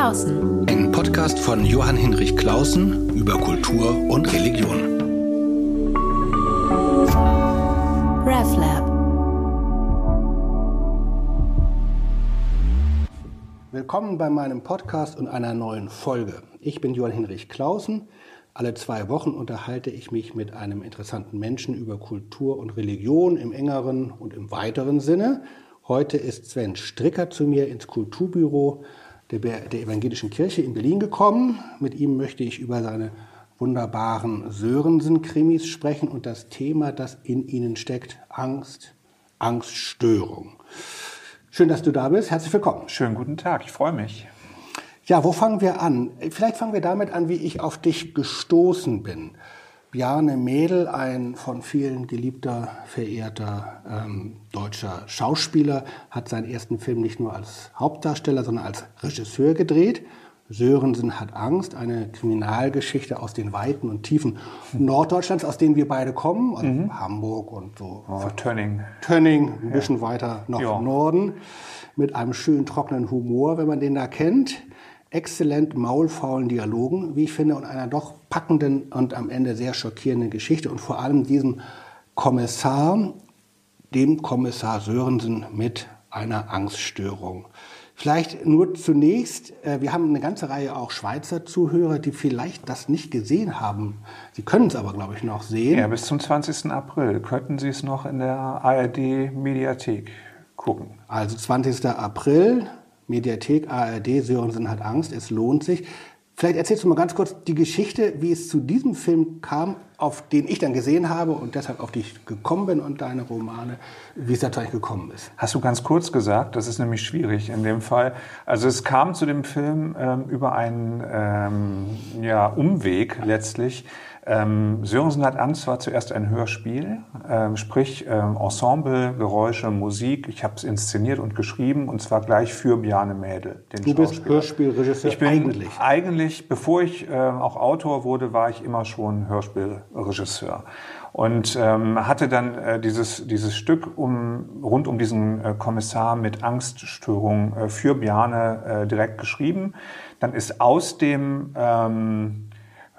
Clausen. Ein Podcast von Johann Hinrich Clausen über Kultur und Religion. RevLab. Willkommen bei meinem Podcast und einer neuen Folge. Ich bin Johann Hinrich Clausen. Alle zwei Wochen unterhalte ich mich mit einem interessanten Menschen über Kultur und Religion im engeren und im weiteren Sinne. Heute ist Sven Stricker zu mir ins Kulturbüro der, der Evangelischen Kirche in Berlin gekommen. Mit ihm möchte ich über seine wunderbaren Sörensen-Krimis sprechen und das Thema, das in ihnen steckt, Angst, Angststörung. Schön, dass du da bist. Herzlich willkommen. Schönen guten Tag. Ich freue mich. Ja, wo fangen wir an? Vielleicht fangen wir damit an, wie ich auf dich gestoßen bin. Bjarne Mädel, ein von vielen geliebter, verehrter ähm, deutscher Schauspieler, hat seinen ersten Film nicht nur als Hauptdarsteller, sondern als Regisseur gedreht. Sörensen hat Angst, eine Kriminalgeschichte aus den Weiten und Tiefen Norddeutschlands, aus denen wir beide kommen, also mhm. Hamburg und so. Oh, Tönning. Tönning, ein bisschen ja. weiter noch ja. Norden, mit einem schönen trockenen Humor, wenn man den da kennt exzellent maulfaulen Dialogen, wie ich finde, und einer doch packenden und am Ende sehr schockierenden Geschichte und vor allem diesem Kommissar, dem Kommissar Sörensen mit einer Angststörung. Vielleicht nur zunächst, äh, wir haben eine ganze Reihe auch Schweizer Zuhörer, die vielleicht das nicht gesehen haben. Sie können es aber, glaube ich, noch sehen. Ja, bis zum 20. April könnten Sie es noch in der ARD-Mediathek gucken. Also 20. April, Mediathek ARD, Sörensen hat Angst, es lohnt sich. Vielleicht erzählst du mal ganz kurz die Geschichte, wie es zu diesem Film kam, auf den ich dann gesehen habe und deshalb auf dich gekommen bin und deine Romane, wie es dazu eigentlich gekommen ist. Hast du ganz kurz gesagt, das ist nämlich schwierig in dem Fall. Also es kam zu dem Film ähm, über einen ähm, ja, Umweg letztlich. Ähm, Sörensen hat Angst war zuerst ein Hörspiel, ähm, sprich ähm, Ensemble, Geräusche, Musik. Ich habe es inszeniert und geschrieben und zwar gleich für Bjarne Mädel, den Du bist Hörspielregisseur ich bin eigentlich? Eigentlich, bevor ich äh, auch Autor wurde, war ich immer schon Hörspielregisseur und ähm, hatte dann äh, dieses, dieses Stück um, rund um diesen äh, Kommissar mit Angststörung äh, für Bjarne äh, direkt geschrieben. Dann ist aus dem ähm,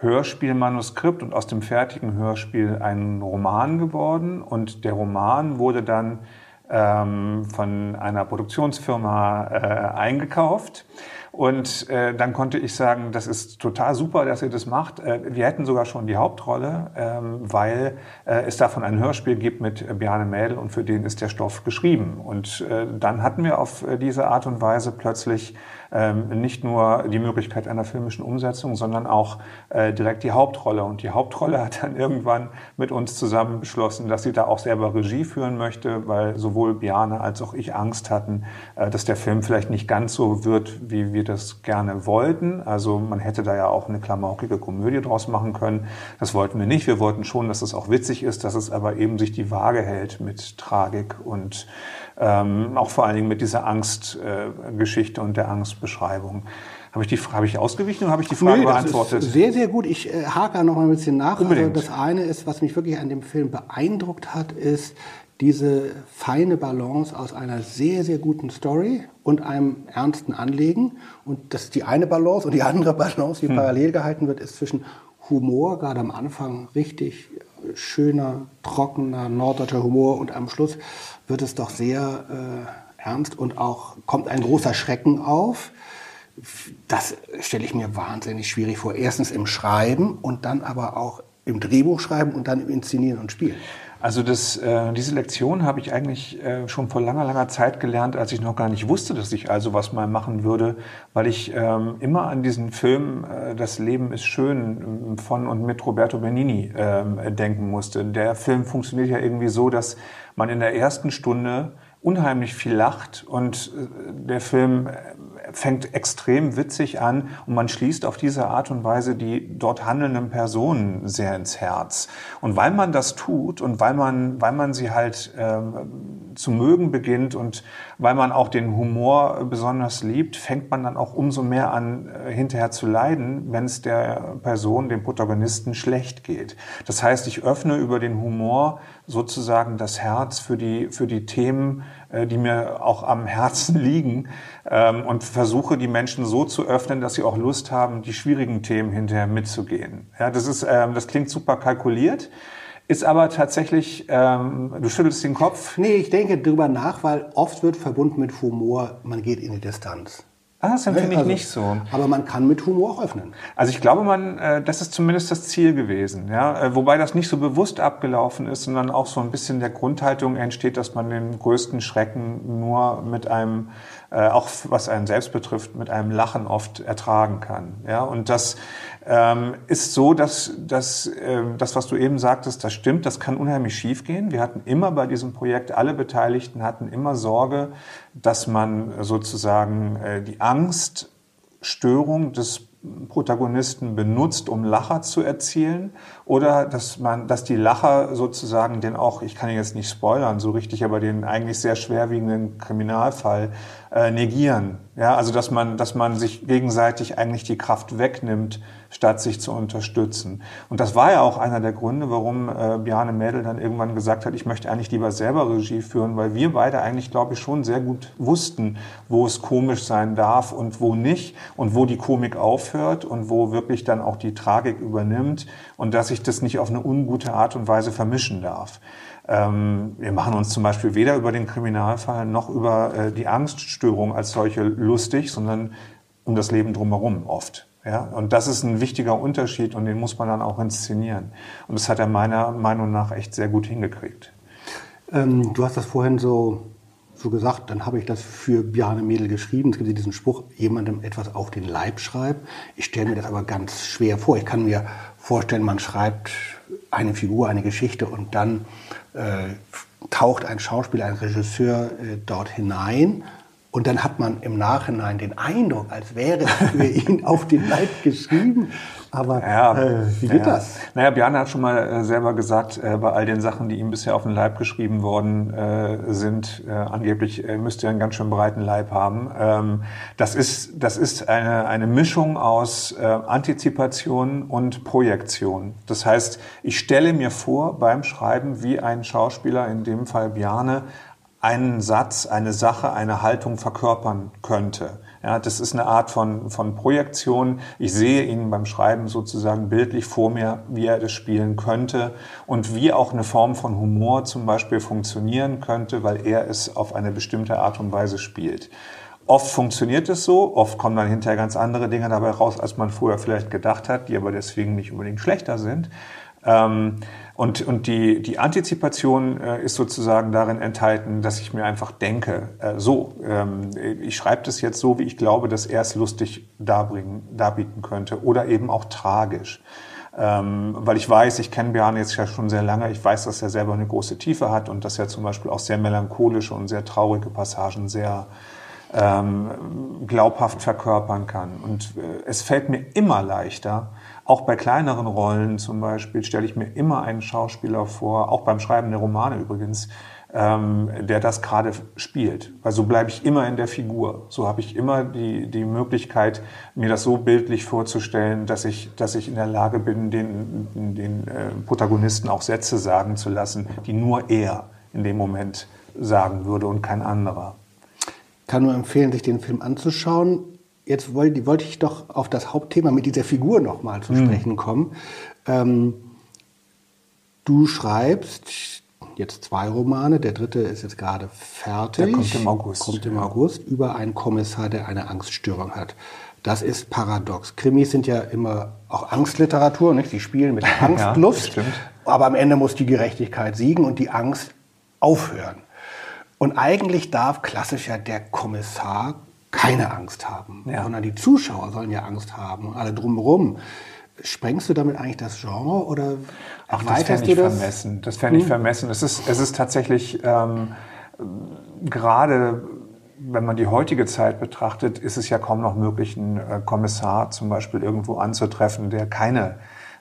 Hörspielmanuskript und aus dem fertigen Hörspiel ein Roman geworden. Und der Roman wurde dann ähm, von einer Produktionsfirma äh, eingekauft. Und äh, dann konnte ich sagen, das ist total super, dass ihr das macht. Äh, wir hätten sogar schon die Hauptrolle, ähm, weil äh, es davon ein Hörspiel gibt mit Bjarne Mädel und für den ist der Stoff geschrieben. Und äh, dann hatten wir auf äh, diese Art und Weise plötzlich ähm, nicht nur die Möglichkeit einer filmischen Umsetzung, sondern auch äh, direkt die Hauptrolle. Und die Hauptrolle hat dann irgendwann mit uns zusammen beschlossen, dass sie da auch selber Regie führen möchte, weil sowohl Biane als auch ich Angst hatten, äh, dass der Film vielleicht nicht ganz so wird, wie wir das gerne wollten. Also man hätte da ja auch eine klamaukige Komödie draus machen können. Das wollten wir nicht. Wir wollten schon, dass es auch witzig ist, dass es aber eben sich die Waage hält mit Tragik und ähm, auch vor allen Dingen mit dieser Angstgeschichte äh, und der Angstbeschreibung. Habe ich, die, habe ich ausgewichen oder habe ich die Frage nee, beantwortet? sehr, sehr gut. Ich äh, hake noch mal ein bisschen nach. Unbedingt. Also das eine ist, was mich wirklich an dem Film beeindruckt hat, ist diese feine Balance aus einer sehr, sehr guten Story und einem ernsten Anlegen. Und das ist die eine Balance. Und die andere Balance, die hm. parallel gehalten wird, ist zwischen Humor, gerade am Anfang richtig schöner, trockener norddeutscher Humor und am Schluss wird es doch sehr äh, ernst und auch kommt ein großer Schrecken auf. Das stelle ich mir wahnsinnig schwierig vor. Erstens im Schreiben und dann aber auch im Drehbuch schreiben und dann im Inszenieren und Spielen. Also das, äh, diese Lektion habe ich eigentlich äh, schon vor langer, langer Zeit gelernt, als ich noch gar nicht wusste, dass ich also was mal machen würde, weil ich ähm, immer an diesen Film äh, Das Leben ist schön von und mit Roberto Benini äh, denken musste. Der Film funktioniert ja irgendwie so, dass man in der ersten Stunde unheimlich viel lacht und äh, der Film fängt extrem witzig an und man schließt auf diese Art und Weise die dort handelnden Personen sehr ins Herz. Und weil man das tut und weil man, weil man sie halt ähm, zu mögen beginnt und weil man auch den Humor besonders liebt, fängt man dann auch umso mehr an, äh, hinterher zu leiden, wenn es der Person, dem Protagonisten schlecht geht. Das heißt, ich öffne über den Humor sozusagen das Herz für die, für die Themen, äh, die mir auch am Herzen liegen ähm, und versuche die Menschen so zu öffnen, dass sie auch Lust haben, die schwierigen Themen hinterher mitzugehen. Ja, das ist, ähm, das klingt super kalkuliert. Ist aber tatsächlich, ähm, du schüttelst den Kopf. Nee, ich denke drüber nach, weil oft wird verbunden mit Humor, man geht in die Distanz. Ah, das empfinde also, ich nicht so. Aber man kann mit Humor auch öffnen. Also ich glaube, man, äh, das ist zumindest das Ziel gewesen. Ja? Äh, wobei das nicht so bewusst abgelaufen ist, sondern auch so ein bisschen der Grundhaltung entsteht, dass man den größten Schrecken nur mit einem, äh, auch was einen selbst betrifft, mit einem Lachen oft ertragen kann. Ja? Und das ähm, ist so, dass, dass äh, das, was du eben sagtest, das stimmt, das kann unheimlich schief gehen. Wir hatten immer bei diesem Projekt, alle Beteiligten hatten immer Sorge, dass man sozusagen äh, die Angststörung des Protagonisten benutzt, um Lacher zu erzielen, oder dass man, dass die Lacher sozusagen den auch, ich kann ihn jetzt nicht spoilern so richtig, aber den eigentlich sehr schwerwiegenden Kriminalfall äh, negieren. Ja, also dass man, dass man sich gegenseitig eigentlich die Kraft wegnimmt, statt sich zu unterstützen. Und das war ja auch einer der Gründe, warum äh, Bjarne Mädel dann irgendwann gesagt hat, ich möchte eigentlich lieber selber Regie führen, weil wir beide eigentlich, glaube ich, schon sehr gut wussten, wo es komisch sein darf und wo nicht und wo die Komik aufhört und wo wirklich dann auch die Tragik übernimmt und dass ich das nicht auf eine ungute Art und Weise vermischen darf. Ähm, wir machen uns zum Beispiel weder über den Kriminalfall noch über äh, die Angststörung als solche lustig, sondern um das Leben drumherum oft. Ja, und das ist ein wichtiger Unterschied und den muss man dann auch inszenieren. Und das hat er meiner Meinung nach echt sehr gut hingekriegt. Ähm, du hast das vorhin so, so gesagt, dann habe ich das für Bjarne Mädel geschrieben. Es gibt diesen Spruch, jemandem etwas auf den Leib schreibt. Ich stelle mir das aber ganz schwer vor. Ich kann mir vorstellen, man schreibt eine Figur, eine Geschichte und dann äh, taucht ein Schauspieler, ein Regisseur äh, dort hinein und dann hat man im Nachhinein den Eindruck, als wäre es für ihn auf den Leib geschrieben. Aber ja, äh, wie geht ja. das? Naja, Bjarne hat schon mal äh, selber gesagt, äh, bei all den Sachen, die ihm bisher auf den Leib geschrieben worden äh, sind, äh, angeblich äh, müsste er einen ganz schön breiten Leib haben. Ähm, das ist, das ist eine, eine Mischung aus Antizipation und Projektion. Das heißt, ich stelle mir vor beim Schreiben, wie ein Schauspieler, in dem Fall Bjarne, einen Satz, eine Sache, eine Haltung verkörpern könnte. Ja, das ist eine Art von, von Projektion. Ich sehe ihn beim Schreiben sozusagen bildlich vor mir, wie er das spielen könnte und wie auch eine Form von Humor zum Beispiel funktionieren könnte, weil er es auf eine bestimmte Art und Weise spielt. Oft funktioniert es so, oft kommen dann hinterher ganz andere Dinge dabei raus, als man vorher vielleicht gedacht hat, die aber deswegen nicht unbedingt schlechter sind. Ähm, und, und die, die Antizipation äh, ist sozusagen darin enthalten, dass ich mir einfach denke, äh, so, ähm, ich schreibe das jetzt so, wie ich glaube, dass er es lustig darbringen, darbieten könnte oder eben auch tragisch. Ähm, weil ich weiß, ich kenne Björn jetzt ja schon sehr lange, ich weiß, dass er selber eine große Tiefe hat und dass er zum Beispiel auch sehr melancholische und sehr traurige Passagen sehr ähm, glaubhaft verkörpern kann. Und äh, es fällt mir immer leichter, auch bei kleineren Rollen zum Beispiel stelle ich mir immer einen Schauspieler vor, auch beim Schreiben der Romane übrigens, ähm, der das gerade spielt. Weil so bleibe ich immer in der Figur. So habe ich immer die, die Möglichkeit, mir das so bildlich vorzustellen, dass ich, dass ich in der Lage bin, den, den äh, Protagonisten auch Sätze sagen zu lassen, die nur er in dem Moment sagen würde und kein anderer. Kann nur empfehlen, sich den Film anzuschauen jetzt wollte, wollte ich doch auf das Hauptthema mit dieser Figur nochmal zu mhm. sprechen kommen. Ähm, du schreibst jetzt zwei Romane, der dritte ist jetzt gerade fertig. Der kommt im August. Kommt im August über einen Kommissar, der eine Angststörung hat. Das ist paradox. Krimis sind ja immer auch Angstliteratur, nicht? Sie spielen mit der Angstluft, ja, aber am Ende muss die Gerechtigkeit siegen und die Angst aufhören. Und eigentlich darf klassisch ja der Kommissar keine Angst haben, ja. sondern die Zuschauer sollen ja Angst haben und alle drumherum. Sprengst du damit eigentlich das Genre oder Ach, das fände ich das? vermessen. Das fände ich hm. vermessen. Es ist, es ist tatsächlich ähm, gerade wenn man die heutige Zeit betrachtet, ist es ja kaum noch möglich, einen äh, Kommissar zum Beispiel irgendwo anzutreffen, der keine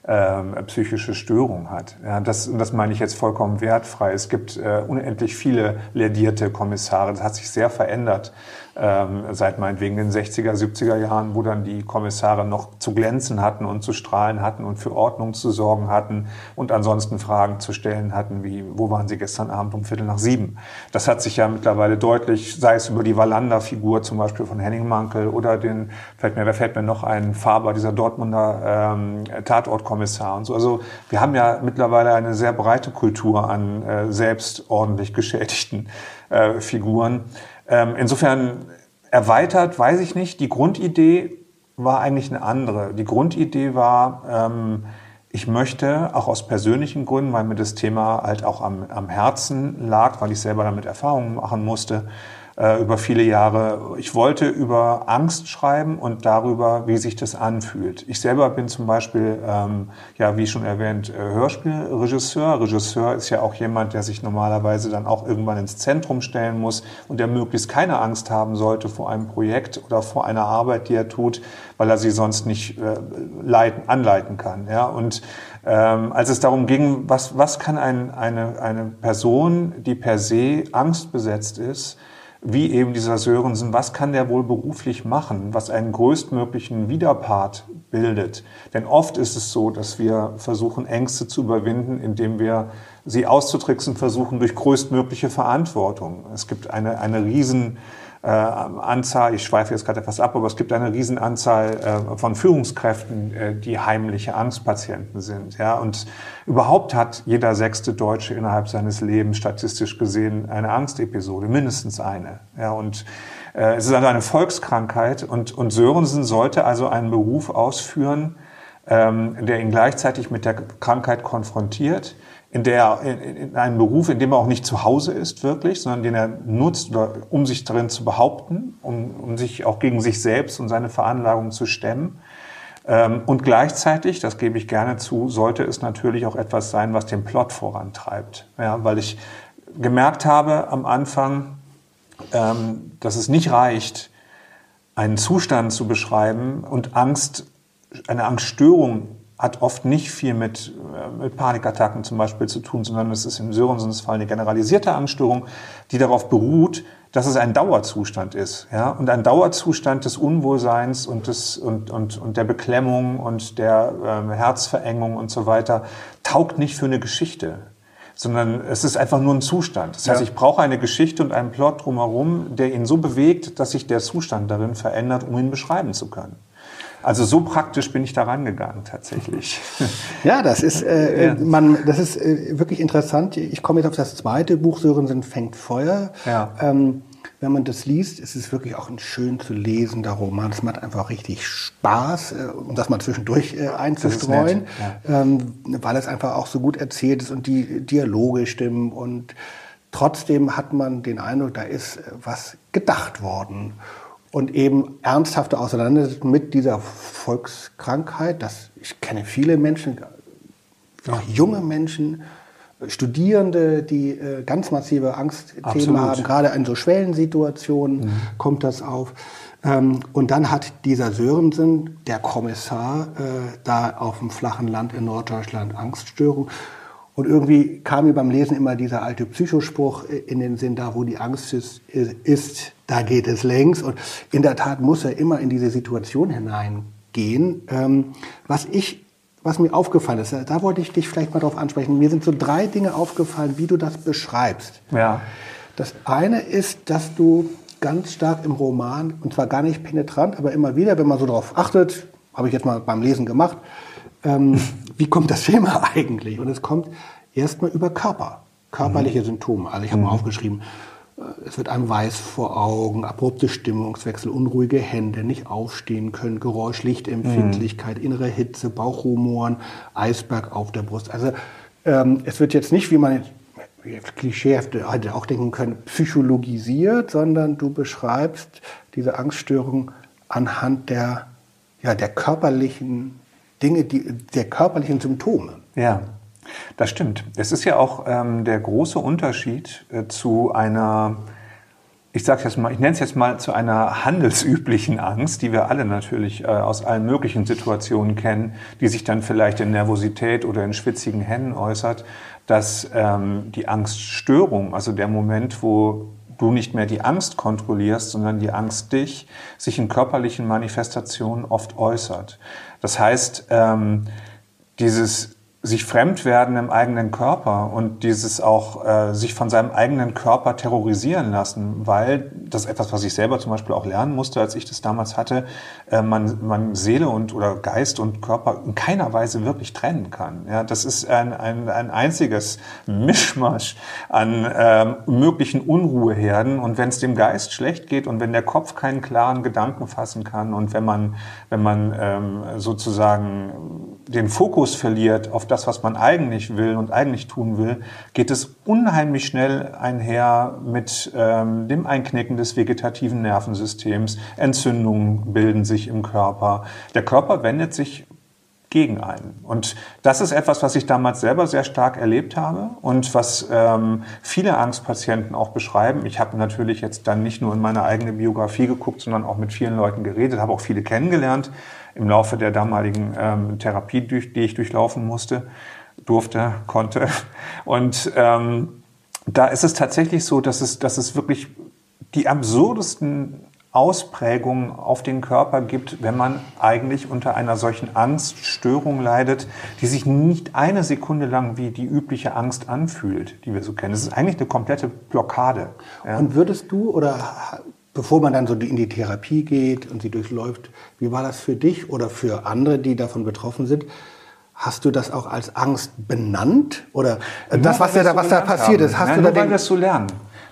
ähm, psychische Störung hat. Ja, das, und das meine ich jetzt vollkommen wertfrei. Es gibt äh, unendlich viele ledierte Kommissare. Das hat sich sehr verändert ähm, seit meinetwegen den 60er, 70er Jahren, wo dann die Kommissare noch zu glänzen hatten und zu strahlen hatten und für Ordnung zu sorgen hatten und ansonsten Fragen zu stellen hatten, wie, wo waren sie gestern Abend um Viertel nach sieben? Das hat sich ja mittlerweile deutlich, sei es über die Wallander-Figur zum Beispiel von Henning Mankel oder den, fällt mir, da fällt mir noch ein Faber, dieser Dortmunder ähm, Tatortkommissar und so. Also wir haben ja mittlerweile eine sehr breite Kultur an äh, selbst ordentlich geschädigten äh, Figuren. Ähm, insofern erweitert, weiß ich nicht. Die Grundidee war eigentlich eine andere. Die Grundidee war, ähm, ich möchte auch aus persönlichen Gründen, weil mir das Thema halt auch am, am Herzen lag, weil ich selber damit Erfahrungen machen musste, äh, über viele Jahre. Ich wollte über Angst schreiben und darüber, wie sich das anfühlt. Ich selber bin zum Beispiel, ähm, ja, wie schon erwähnt, äh, Hörspielregisseur. Regisseur ist ja auch jemand, der sich normalerweise dann auch irgendwann ins Zentrum stellen muss und der möglichst keine Angst haben sollte vor einem Projekt oder vor einer Arbeit, die er tut, weil er sie sonst nicht äh, leiten, anleiten kann. Ja? Und ähm, als es darum ging, was, was kann ein, eine, eine Person, die per se angstbesetzt ist, wie eben dieser Sörensen, was kann der wohl beruflich machen, was einen größtmöglichen Widerpart bildet. Denn oft ist es so, dass wir versuchen, Ängste zu überwinden, indem wir sie auszutricksen versuchen durch größtmögliche Verantwortung. Es gibt eine, eine riesen Anzahl, ich schweife jetzt gerade etwas ab, aber es gibt eine Riesenanzahl äh, von Führungskräften, äh, die heimliche Angstpatienten sind. Ja? Und überhaupt hat jeder sechste Deutsche innerhalb seines Lebens statistisch gesehen eine Angstepisode, mindestens eine. Ja? Und äh, es ist also eine Volkskrankheit und, und Sörensen sollte also einen Beruf ausführen, ähm, der ihn gleichzeitig mit der Krankheit konfrontiert, in, der, in, in einem Beruf, in dem er auch nicht zu Hause ist wirklich, sondern den er nutzt, um sich darin zu behaupten, um, um sich auch gegen sich selbst und seine Veranlagung zu stemmen. Ähm, und gleichzeitig, das gebe ich gerne zu, sollte es natürlich auch etwas sein, was den Plot vorantreibt. Ja, weil ich gemerkt habe am Anfang, ähm, dass es nicht reicht, einen Zustand zu beschreiben und Angst, eine Angststörung hat oft nicht viel mit, äh, mit Panikattacken zum Beispiel zu tun, sondern es ist im Sörensens Fall eine generalisierte Angststörung, die darauf beruht, dass es ein Dauerzustand ist. Ja? Und ein Dauerzustand des Unwohlseins und, des, und, und, und der Beklemmung und der ähm, Herzverengung und so weiter taugt nicht für eine Geschichte sondern es ist einfach nur ein Zustand. Das heißt, ich brauche eine Geschichte und einen Plot drumherum, der ihn so bewegt, dass sich der Zustand darin verändert, um ihn beschreiben zu können. Also so praktisch bin ich da rangegangen tatsächlich. Ja, das ist, äh, ja. man, das ist äh, wirklich interessant. Ich komme jetzt auf das zweite Buch, Sörensen fängt Feuer. Ja. Ähm, wenn man das liest, ist es wirklich auch ein schön zu lesender Roman. Es macht einfach richtig Spaß, äh, um das mal zwischendurch äh, einzustreuen, ja. ähm, weil es einfach auch so gut erzählt ist und die Dialoge stimmen und trotzdem hat man den Eindruck, da ist äh, was gedacht worden und eben ernsthafte Auseinandersetzung mit dieser Volkskrankheit. Das, ich kenne viele Menschen, auch junge Menschen, Studierende, die äh, ganz massive Angstthemen haben. Gerade in so Schwellensituationen mhm. kommt das auf. Ähm, und dann hat dieser Sörensen, der Kommissar, äh, da auf dem flachen Land in Norddeutschland Angststörung. Und irgendwie kam mir beim Lesen immer dieser alte Psychospruch in den Sinn, da wo die Angst ist, ist, da geht es längs. Und in der Tat muss er immer in diese Situation hineingehen. Ähm, was ich, was mir aufgefallen ist, da wollte ich dich vielleicht mal drauf ansprechen. Mir sind so drei Dinge aufgefallen, wie du das beschreibst. Ja. Das eine ist, dass du ganz stark im Roman, und zwar gar nicht penetrant, aber immer wieder, wenn man so darauf achtet, habe ich jetzt mal beim Lesen gemacht, ähm, wie kommt das Thema eigentlich? Und es kommt erstmal über Körper, körperliche mhm. Symptome. Also ich habe mhm. mal aufgeschrieben, äh, es wird einem weiß vor Augen, abrupte Stimmungswechsel, unruhige Hände, nicht aufstehen können, Geräuschlichtempfindlichkeit, mhm. innere Hitze, Bauchrumoren, Eisberg auf der Brust. Also ähm, es wird jetzt nicht, wie man klischeehaft hätte auch denken können, psychologisiert, sondern du beschreibst diese Angststörung anhand der, ja, der körperlichen Dinge, die, der körperlichen Symptome. Ja, das stimmt. Es ist ja auch ähm, der große Unterschied äh, zu einer ich sage jetzt mal, ich nenne es jetzt mal zu einer handelsüblichen Angst, die wir alle natürlich äh, aus allen möglichen Situationen kennen, die sich dann vielleicht in Nervosität oder in schwitzigen Händen äußert, dass ähm, die Angststörung, also der Moment, wo du nicht mehr die Angst kontrollierst, sondern die Angst dich, sich in körperlichen Manifestationen oft äußert. Das heißt, ähm, dieses sich fremd werden im eigenen Körper und dieses auch äh, sich von seinem eigenen Körper terrorisieren lassen, weil das ist etwas, was ich selber zum Beispiel auch lernen musste, als ich das damals hatte, äh, man, man Seele und oder Geist und Körper in keiner Weise wirklich trennen kann. Ja, das ist ein, ein, ein einziges Mischmasch an äh, möglichen Unruheherden und wenn es dem Geist schlecht geht und wenn der Kopf keinen klaren Gedanken fassen kann und wenn man, wenn man ähm, sozusagen den Fokus verliert auf das, was man eigentlich will und eigentlich tun will, geht es unheimlich schnell einher mit ähm, dem Einknicken des vegetativen Nervensystems. Entzündungen bilden sich im Körper. Der Körper wendet sich gegen einen. Und das ist etwas, was ich damals selber sehr stark erlebt habe und was ähm, viele Angstpatienten auch beschreiben. Ich habe natürlich jetzt dann nicht nur in meine eigene Biografie geguckt, sondern auch mit vielen Leuten geredet, habe auch viele kennengelernt im Laufe der damaligen ähm, Therapie, durch, die ich durchlaufen musste, durfte, konnte. Und ähm, da ist es tatsächlich so, dass es, dass es wirklich die absurdesten Ausprägungen auf den Körper gibt, wenn man eigentlich unter einer solchen Angststörung leidet, die sich nicht eine Sekunde lang wie die übliche Angst anfühlt, die wir so kennen. Es ist eigentlich eine komplette Blockade. Ja. Und würdest du oder bevor man dann so in die Therapie geht und sie durchläuft, wie war das für dich oder für andere, die davon betroffen sind? Hast du das auch als Angst benannt? Oder nur, das, was, da, was da passiert haben. ist, hast Nein, du da nur, weil wir es so lernen.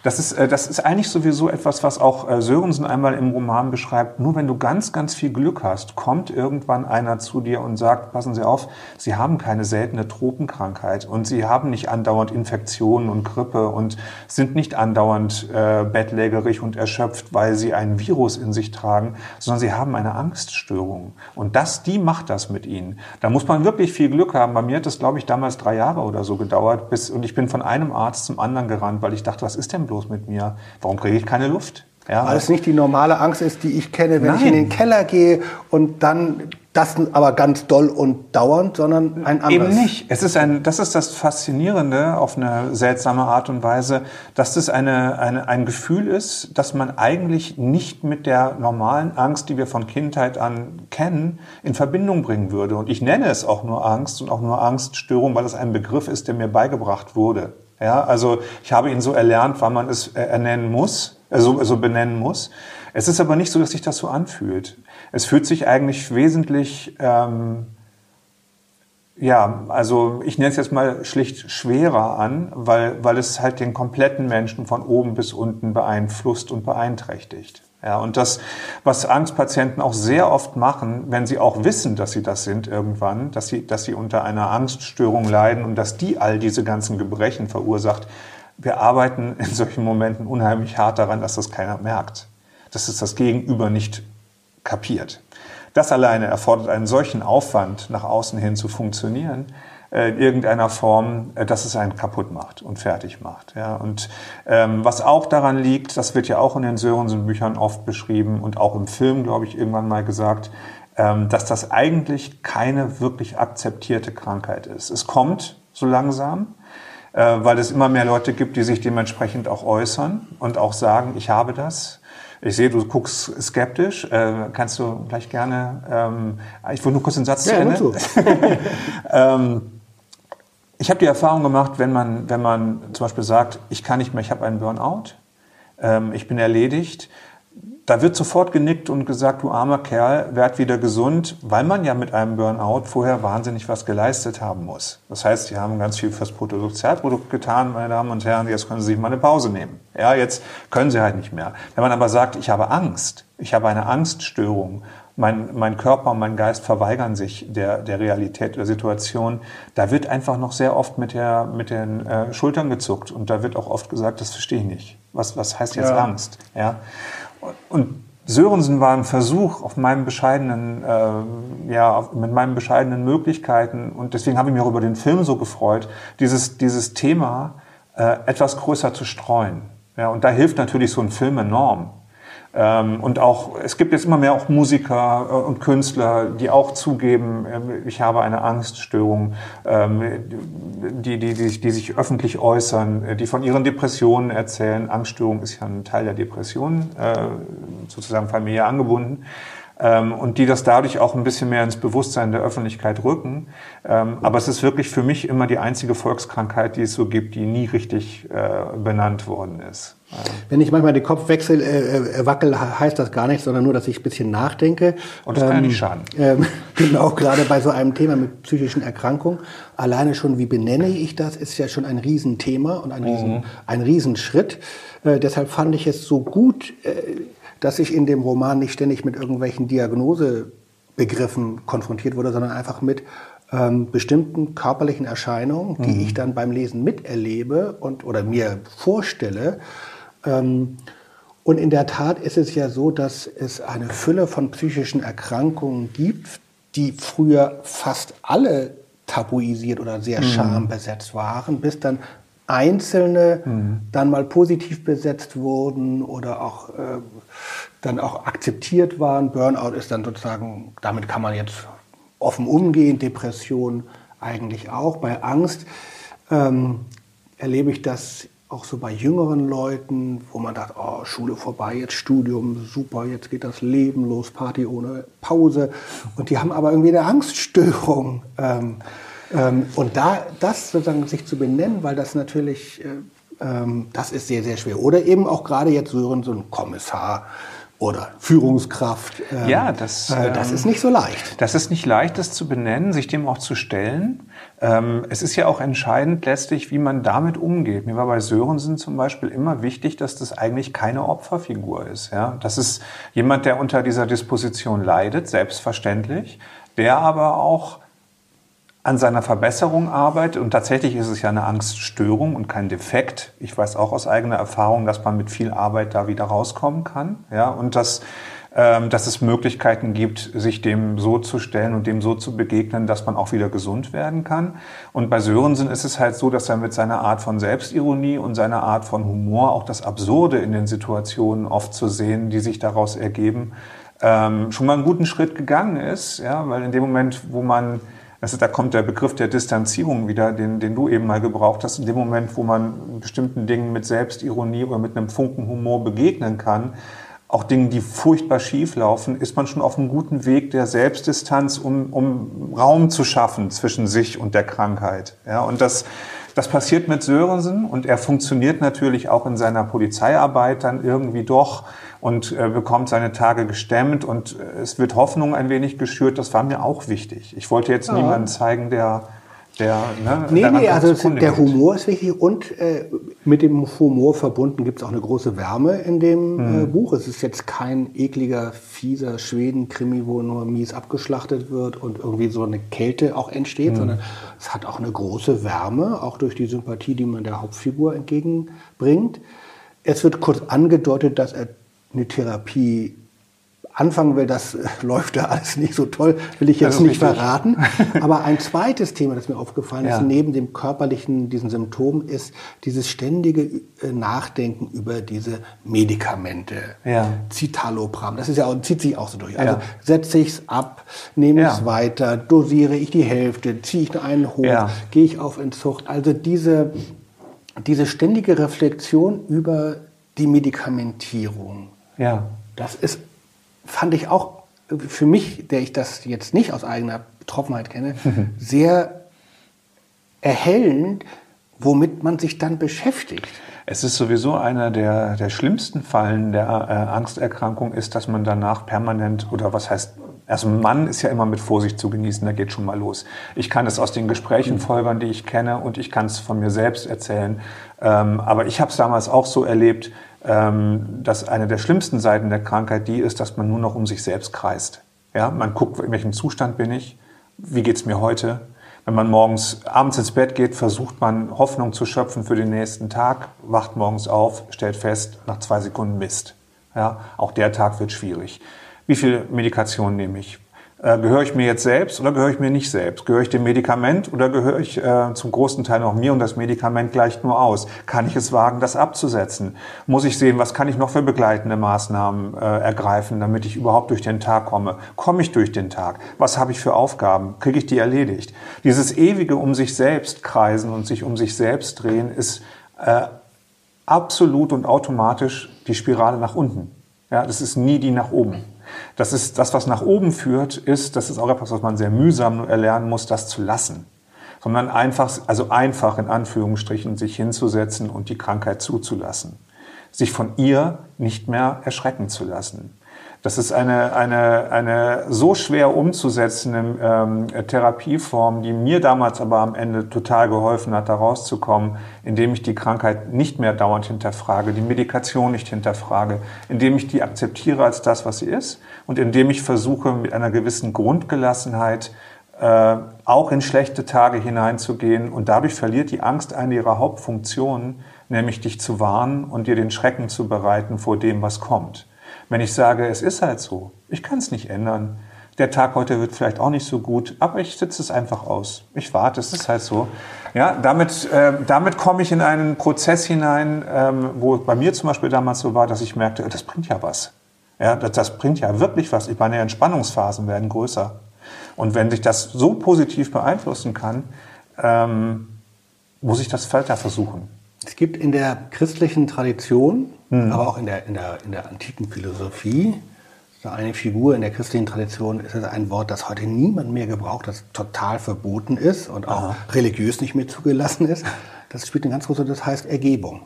Das ist, äh, das ist eigentlich sowieso etwas, was auch äh, Sörensen einmal im Roman beschreibt. Nur wenn du ganz, ganz viel Glück hast, kommt irgendwann einer zu dir und sagt, passen Sie auf, Sie haben keine seltene Tropenkrankheit und Sie haben nicht andauernd Infektionen und Grippe und sind nicht andauernd äh, bettlägerig und erschöpft, weil Sie ein Virus in sich tragen, sondern Sie haben eine Angststörung. Und das, die macht das mit Ihnen. Da muss man wirklich viel Glück haben. Bei mir hat das, glaube ich, damals drei Jahre oder so gedauert, bis, und ich bin von einem Arzt zum anderen gerannt, weil ich dachte, was ist denn bloß los mit mir? Warum kriege ich keine Luft? Ja, Weil es nicht die normale Angst ist, die ich kenne, wenn Nein. ich in den Keller gehe und dann das aber ganz doll und dauernd, sondern ein anderes. Eben nicht. Es ist ein, das ist das Faszinierende auf eine seltsame Art und Weise, dass das eine, eine, ein Gefühl ist, dass man eigentlich nicht mit der normalen Angst, die wir von Kindheit an kennen, in Verbindung bringen würde. Und ich nenne es auch nur Angst und auch nur Angststörung, weil es ein Begriff ist, der mir beigebracht wurde. Ja, also ich habe ihn so erlernt, weil man es äh, ernennen muss, also, also benennen muss. Es ist aber nicht so, dass sich das so anfühlt. Es fühlt sich eigentlich wesentlich, ähm, ja, also ich nenne es jetzt mal schlicht schwerer an, weil, weil es halt den kompletten Menschen von oben bis unten beeinflusst und beeinträchtigt. Ja, und das, was Angstpatienten auch sehr oft machen, wenn sie auch wissen, dass sie das sind irgendwann, dass sie, dass sie unter einer Angststörung leiden und dass die all diese ganzen Gebrechen verursacht, wir arbeiten in solchen Momenten unheimlich hart daran, dass das keiner merkt, dass es das Gegenüber nicht kapiert. Das alleine erfordert einen solchen Aufwand, nach außen hin zu funktionieren, in irgendeiner Form, äh, dass es einen kaputt macht und fertig macht. Ja. Und ähm, was auch daran liegt, das wird ja auch in den Sörensen-Büchern oft beschrieben und auch im Film, glaube ich, irgendwann mal gesagt, ähm, dass das eigentlich keine wirklich akzeptierte Krankheit ist. Es kommt so langsam, äh, weil es immer mehr Leute gibt, die sich dementsprechend auch äußern und auch sagen, ich habe das. Ich sehe, du guckst skeptisch. Äh, kannst du gleich gerne. Ähm, ich wollte nur kurz den Satz ja, zu Ende. ich habe die Erfahrung gemacht, wenn man, wenn man zum Beispiel sagt, ich kann nicht mehr, ich habe einen Burnout, ähm, ich bin erledigt, da wird sofort genickt und gesagt, du armer Kerl, werd wieder gesund, weil man ja mit einem Burnout vorher wahnsinnig was geleistet haben muss. Das heißt, sie haben ganz viel fürs Bruttosozialprodukt getan, meine Damen und Herren, jetzt können sie sich mal eine Pause nehmen. Ja, jetzt können sie halt nicht mehr. Wenn man aber sagt, ich habe Angst, ich habe eine Angststörung mein, mein Körper und mein Geist verweigern sich der, der Realität der Situation. Da wird einfach noch sehr oft mit, der, mit den äh, Schultern gezuckt und da wird auch oft gesagt, das verstehe ich nicht. Was, was heißt jetzt ja. Angst? Ja? Und Sörensen war ein Versuch auf meinem bescheidenen, äh, ja, mit meinen bescheidenen Möglichkeiten und deswegen habe ich mich auch über den Film so gefreut, dieses, dieses Thema äh, etwas größer zu streuen. Ja, und da hilft natürlich so ein Film enorm. Ähm, und auch, es gibt jetzt immer mehr auch Musiker äh, und Künstler, die auch zugeben, äh, ich habe eine Angststörung, ähm, die, die, die, die sich öffentlich äußern, äh, die von ihren Depressionen erzählen. Angststörung ist ja ein Teil der Depression, sozusagen familiär angebunden ähm, und die das dadurch auch ein bisschen mehr ins Bewusstsein der Öffentlichkeit rücken. Ähm, aber es ist wirklich für mich immer die einzige Volkskrankheit, die es so gibt, die nie richtig äh, benannt worden ist. Wenn ich manchmal den Kopf wechsel, äh, äh, wackel, heißt das gar nicht, sondern nur, dass ich ein bisschen nachdenke. Und das ähm, kann ja nicht schaden. Ähm, genau, gerade bei so einem Thema mit psychischen Erkrankungen. Alleine schon, wie benenne ich das, ist ja schon ein Riesenthema und ein, Riesen, mhm. ein Riesenschritt. Äh, deshalb fand ich es so gut, äh, dass ich in dem Roman nicht ständig mit irgendwelchen Diagnosebegriffen konfrontiert wurde, sondern einfach mit ähm, bestimmten körperlichen Erscheinungen, die mhm. ich dann beim Lesen miterlebe und oder mir vorstelle. Ähm, und in der Tat ist es ja so, dass es eine Fülle von psychischen Erkrankungen gibt, die früher fast alle tabuisiert oder sehr mhm. schambesetzt waren, bis dann einzelne mhm. dann mal positiv besetzt wurden oder auch äh, dann auch akzeptiert waren. Burnout ist dann sozusagen, damit kann man jetzt offen umgehen, Depression eigentlich auch. Bei Angst ähm, erlebe ich das auch so bei jüngeren Leuten, wo man sagt, oh, Schule vorbei, jetzt Studium, super, jetzt geht das Leben los, Party ohne Pause. Und die haben aber irgendwie eine Angststörung. Ähm, und da das sozusagen sich zu benennen, weil das natürlich, äh, ähm, das ist sehr, sehr schwer. Oder eben auch gerade jetzt so ein Kommissar oder Führungskraft. Ähm, ja, das, äh, das ist nicht so leicht. Das ist nicht leicht, das zu benennen, sich dem auch zu stellen. Ähm, es ist ja auch entscheidend letztlich, wie man damit umgeht. Mir war bei Sörensen zum Beispiel immer wichtig, dass das eigentlich keine Opferfigur ist. Ja? Das ist jemand, der unter dieser Disposition leidet, selbstverständlich, der aber auch an seiner Verbesserung arbeitet. Und tatsächlich ist es ja eine Angststörung und kein Defekt. Ich weiß auch aus eigener Erfahrung, dass man mit viel Arbeit da wieder rauskommen kann. Ja, und dass, ähm, dass es Möglichkeiten gibt, sich dem so zu stellen und dem so zu begegnen, dass man auch wieder gesund werden kann. Und bei Sörensen ist es halt so, dass er mit seiner Art von Selbstironie und seiner Art von Humor auch das Absurde in den Situationen oft zu sehen, die sich daraus ergeben, ähm, schon mal einen guten Schritt gegangen ist. Ja, weil in dem Moment, wo man also da kommt der Begriff der Distanzierung wieder, den, den du eben mal gebraucht hast. In dem Moment, wo man bestimmten Dingen mit Selbstironie oder mit einem Funken Humor begegnen kann, auch Dingen, die furchtbar schief laufen, ist man schon auf einem guten Weg der Selbstdistanz, um, um Raum zu schaffen zwischen sich und der Krankheit. Ja, und das, das passiert mit Sörensen und er funktioniert natürlich auch in seiner Polizeiarbeit dann irgendwie doch und äh, bekommt seine Tage gestemmt und äh, es wird Hoffnung ein wenig geschürt. Das war mir auch wichtig. Ich wollte jetzt ja. niemanden zeigen, der der, ne, nee, nee, also der Humor ist wichtig und äh, mit dem Humor verbunden gibt es auch eine große Wärme in dem mhm. äh, Buch. Es ist jetzt kein ekliger, fieser Schweden-Krimi, wo nur mies abgeschlachtet wird und irgendwie so eine Kälte auch entsteht, mhm. sondern es hat auch eine große Wärme, auch durch die Sympathie, die man der Hauptfigur entgegenbringt. Es wird kurz angedeutet, dass er eine Therapie anfangen will, das läuft ja alles nicht so toll, will ich jetzt nicht richtig. verraten. Aber ein zweites Thema, das mir aufgefallen ja. ist, neben dem körperlichen, diesen Symptomen, ist dieses ständige äh, Nachdenken über diese Medikamente. Ja. Citalopram, das ist ja auch, zieht sich auch so durch. Also ja. setze ich es ab, nehme ich es weiter, dosiere ich die Hälfte, ziehe ich einen hoch, gehe ich auf Entzucht. Also diese, diese ständige Reflexion über die Medikamentierung. Ja. Das ist fand ich auch für mich, der ich das jetzt nicht aus eigener Betroffenheit kenne, sehr erhellend, womit man sich dann beschäftigt. Es ist sowieso einer der, der schlimmsten Fallen der äh, Angsterkrankung ist, dass man danach permanent oder was heißt, also Mann ist ja immer mit Vorsicht zu genießen, da geht schon mal los. Ich kann es aus den Gesprächen mhm. folgern, die ich kenne und ich kann es von mir selbst erzählen. Ähm, aber ich habe es damals auch so erlebt, dass eine der schlimmsten Seiten der Krankheit die ist, dass man nur noch um sich selbst kreist. Ja, man guckt, in welchem Zustand bin ich, wie geht's mir heute. Wenn man morgens, abends ins Bett geht, versucht man Hoffnung zu schöpfen für den nächsten Tag, wacht morgens auf, stellt fest, nach zwei Sekunden Mist. Ja, auch der Tag wird schwierig. Wie viel Medikation nehme ich? Äh, gehöre ich mir jetzt selbst oder gehöre ich mir nicht selbst? Gehöre ich dem Medikament oder gehöre ich äh, zum großen Teil noch mir und das Medikament gleicht nur aus? Kann ich es wagen, das abzusetzen? Muss ich sehen, was kann ich noch für begleitende Maßnahmen äh, ergreifen, damit ich überhaupt durch den Tag komme? Komme ich durch den Tag? Was habe ich für Aufgaben? Kriege ich die erledigt? Dieses ewige um sich selbst kreisen und sich um sich selbst drehen ist äh, absolut und automatisch die Spirale nach unten. Ja, das ist nie die nach oben. Das ist das, was nach oben führt, ist, das ist auch etwas, was man sehr mühsam erlernen muss, das zu lassen. Sondern einfach, also einfach in Anführungsstrichen, sich hinzusetzen und die Krankheit zuzulassen. Sich von ihr nicht mehr erschrecken zu lassen. Das ist eine, eine, eine so schwer umzusetzende ähm, Therapieform, die mir damals aber am Ende total geholfen hat, da rauszukommen, indem ich die Krankheit nicht mehr dauernd hinterfrage, die Medikation nicht hinterfrage, indem ich die akzeptiere als das, was sie ist und indem ich versuche, mit einer gewissen Grundgelassenheit äh, auch in schlechte Tage hineinzugehen. Und dadurch verliert die Angst eine ihrer Hauptfunktionen, nämlich dich zu warnen und dir den Schrecken zu bereiten vor dem, was kommt. Wenn ich sage, es ist halt so, ich kann es nicht ändern. Der Tag heute wird vielleicht auch nicht so gut, aber ich sitze es einfach aus. Ich warte, es ist halt so. Ja, damit, äh, damit komme ich in einen Prozess hinein, ähm, wo bei mir zum Beispiel damals so war, dass ich merkte, das bringt ja was. Ja, das, das bringt ja wirklich was. Ich meine, Entspannungsphasen werden größer. Und wenn sich das so positiv beeinflussen kann, ähm, muss ich das weiter versuchen. Es gibt in der christlichen Tradition Mhm. Aber auch in der, in, der, in der antiken Philosophie, so eine Figur in der christlichen Tradition ist es ein Wort, das heute niemand mehr gebraucht, das total verboten ist und auch Aha. religiös nicht mehr zugelassen ist. Das spielt eine ganz große, das heißt Ergebung.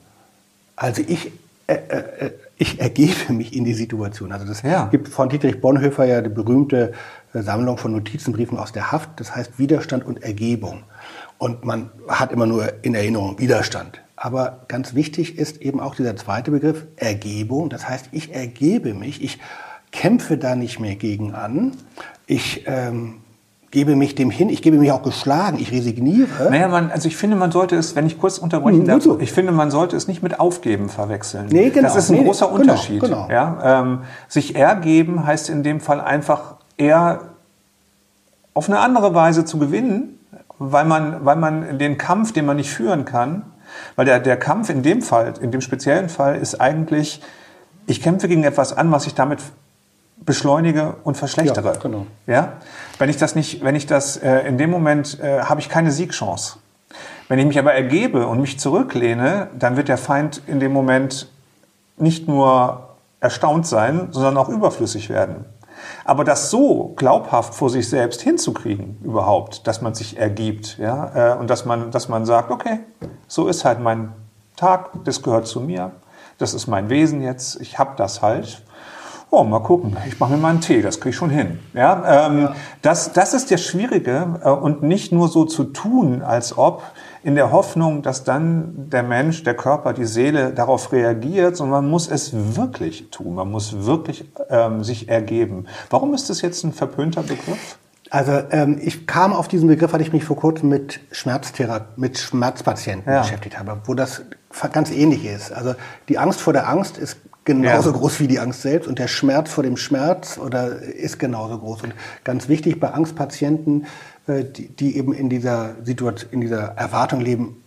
Also ich, äh, äh, ich ergebe mich in die Situation. Also das ja. gibt von Dietrich Bonhoeffer ja die berühmte äh, Sammlung von Notizenbriefen aus der Haft, das heißt Widerstand und Ergebung. Und man hat immer nur in Erinnerung Widerstand. Aber ganz wichtig ist eben auch dieser zweite Begriff, Ergebung. Das heißt, ich ergebe mich, ich kämpfe da nicht mehr gegen an. Ich ähm, gebe mich dem hin, ich gebe mich auch geschlagen, ich resigniere. Naja, man, also ich finde, man sollte es, wenn ich kurz unterbrechen hm, darf, so. ich finde, man sollte es nicht mit Aufgeben verwechseln. Nee, genau. Das ist ein nee, großer genau, Unterschied. Genau. Ja, ähm, sich ergeben heißt in dem Fall einfach eher auf eine andere Weise zu gewinnen, weil man, weil man den Kampf, den man nicht führen kann, weil der, der Kampf in dem Fall, in dem speziellen Fall, ist eigentlich, ich kämpfe gegen etwas an, was ich damit beschleunige und verschlechtere. Ja, genau. ja? Wenn ich das nicht, wenn ich das äh, in dem Moment äh, habe ich keine Siegchance. Wenn ich mich aber ergebe und mich zurücklehne, dann wird der Feind in dem Moment nicht nur erstaunt sein, sondern auch überflüssig werden. Aber das so glaubhaft vor sich selbst hinzukriegen, überhaupt, dass man sich ergibt, ja, äh, und dass man, dass man sagt, okay, so ist halt mein Tag, das gehört zu mir, das ist mein Wesen jetzt, ich habe das halt. Oh, mal gucken, ich mache mir mal einen Tee, das kriege ich schon hin. Ja, ähm, ja. Das, das ist das Schwierige äh, und nicht nur so zu tun, als ob in der Hoffnung, dass dann der Mensch, der Körper, die Seele darauf reagiert, sondern man muss es wirklich tun. Man muss wirklich ähm, sich ergeben. Warum ist das jetzt ein verpönter Begriff? Also ähm, ich kam auf diesen Begriff, weil ich mich vor kurzem mit Schmerztherapie, mit Schmerzpatienten ja. beschäftigt habe, wo das ganz ähnlich ist. Also die Angst vor der Angst ist genauso ja. groß wie die Angst selbst und der Schmerz vor dem Schmerz oder ist genauso groß. Und ganz wichtig bei Angstpatienten äh, die, die eben in dieser Situation, in dieser Erwartung leben,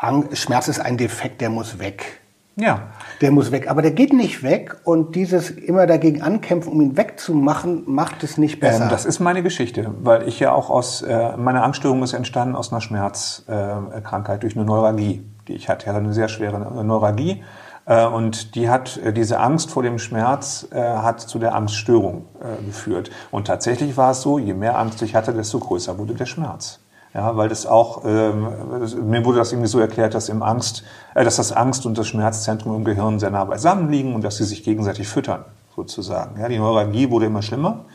äh, Schmerz ist ein Defekt, der muss weg. Ja. Der muss weg. Aber der geht nicht weg und dieses immer dagegen ankämpfen, um ihn wegzumachen, macht es nicht besser. Ähm, das ist meine Geschichte, weil ich ja auch aus, äh, meine Angststörung ist entstanden aus einer Schmerzkrankheit äh, durch eine Neuralgie, die ich hatte. Ich hatte eine sehr schwere Neuralgie und die hat äh, diese Angst vor dem Schmerz äh, hat zu der Angststörung geführt. Und tatsächlich war es so, je mehr Angst ich hatte, desto größer wurde der Schmerz. Ja, weil das auch, ähm, mir wurde das irgendwie so erklärt, dass im Angst, äh, dass das Angst und das Schmerzzentrum im Gehirn sehr nah beisammen liegen und dass sie sich gegenseitig füttern, sozusagen. Ja, die Neuralgie wurde immer schlimmer,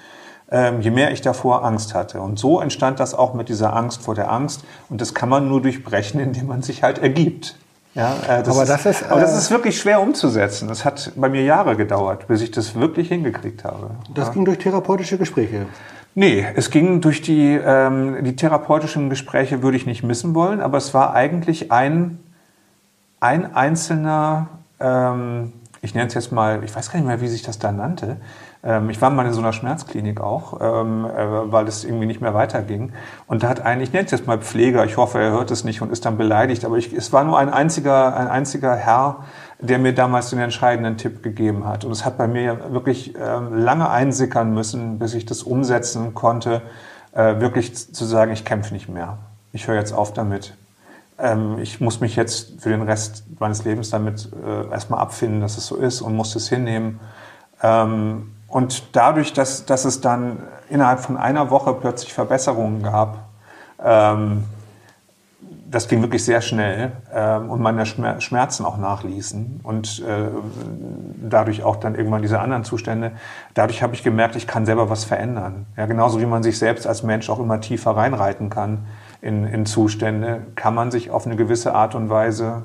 ähm, je mehr ich davor Angst hatte. Und so entstand das auch mit dieser Angst vor der Angst. Und das kann man nur durchbrechen, indem man sich halt ergibt. Ja, äh, das aber, das ist, äh, aber das ist wirklich schwer umzusetzen. Das hat bei mir Jahre gedauert, bis ich das wirklich hingekriegt habe. Das ja. ging durch therapeutische Gespräche. Nee, es ging durch die, ähm, die therapeutischen Gespräche würde ich nicht missen wollen, aber es war eigentlich ein, ein einzelner ähm, ich nenne es jetzt mal, ich weiß gar nicht mehr, wie sich das da nannte. Ähm, ich war mal in so einer Schmerzklinik auch, ähm, äh, weil es irgendwie nicht mehr weiterging. Und da hat ein, ich nenne es jetzt mal Pfleger, ich hoffe, er hört es nicht und ist dann beleidigt, aber ich, es war nur ein einziger, ein einziger Herr, der mir damals den entscheidenden Tipp gegeben hat. Und es hat bei mir wirklich ähm, lange einsickern müssen, bis ich das umsetzen konnte, äh, wirklich zu sagen, ich kämpfe nicht mehr. Ich höre jetzt auf damit ich muss mich jetzt für den Rest meines Lebens damit äh, erstmal abfinden, dass es so ist und muss es hinnehmen. Ähm, und dadurch, dass, dass es dann innerhalb von einer Woche plötzlich Verbesserungen gab, ähm, das ging wirklich sehr schnell ähm, und meine Schmerzen auch nachließen und äh, dadurch auch dann irgendwann diese anderen Zustände. Dadurch habe ich gemerkt, ich kann selber was verändern. Ja, genauso wie man sich selbst als Mensch auch immer tiefer reinreiten kann in, in Zustände, kann man sich auf eine gewisse Art und Weise,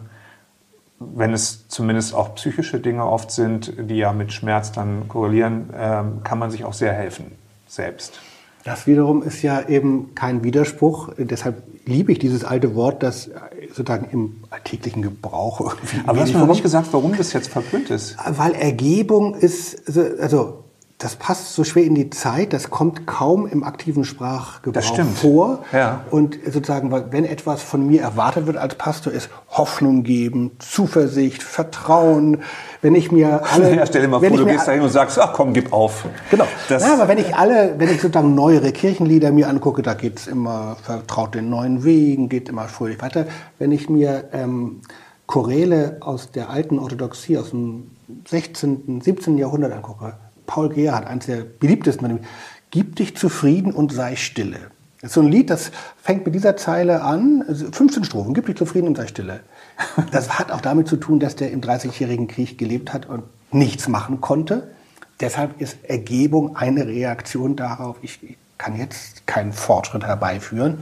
wenn es zumindest auch psychische Dinge oft sind, die ja mit Schmerz dann korrelieren, äh, kann man sich auch sehr helfen, selbst. Das wiederum ist ja eben kein Widerspruch. Deshalb liebe ich dieses alte Wort, das sozusagen im alltäglichen Gebrauch irgendwie. Aber du hast mir noch nicht gesagt, warum das jetzt verpönt ist. Weil Ergebung ist, also das passt so schwer in die Zeit, das kommt kaum im aktiven Sprachgebrauch vor. Ja. Und sozusagen, wenn etwas von mir erwartet wird als Pastor, ist Hoffnung geben, Zuversicht, Vertrauen. Wenn ich mir alle, ja, stell dir mal vor, du gehst dahin und sagst, ach komm, gib auf. Genau. Das ja, aber wenn ich alle, wenn ich sozusagen neuere Kirchenlieder mir angucke, da geht's immer vertraut den neuen Wegen, geht immer fröhlich weiter. Wenn ich mir ähm, Choräle aus der alten Orthodoxie, aus dem 16., 17. Jahrhundert angucke, Paul Gerhardt, eines der beliebtesten, Gib dich zufrieden und sei stille. Das ist so ein Lied, das fängt mit dieser Zeile an, 15 Strophen, gib dich zufrieden und sei stille. Das hat auch damit zu tun, dass der im Dreißigjährigen Krieg gelebt hat und nichts machen konnte. Deshalb ist Ergebung eine Reaktion darauf, ich kann jetzt keinen Fortschritt herbeiführen,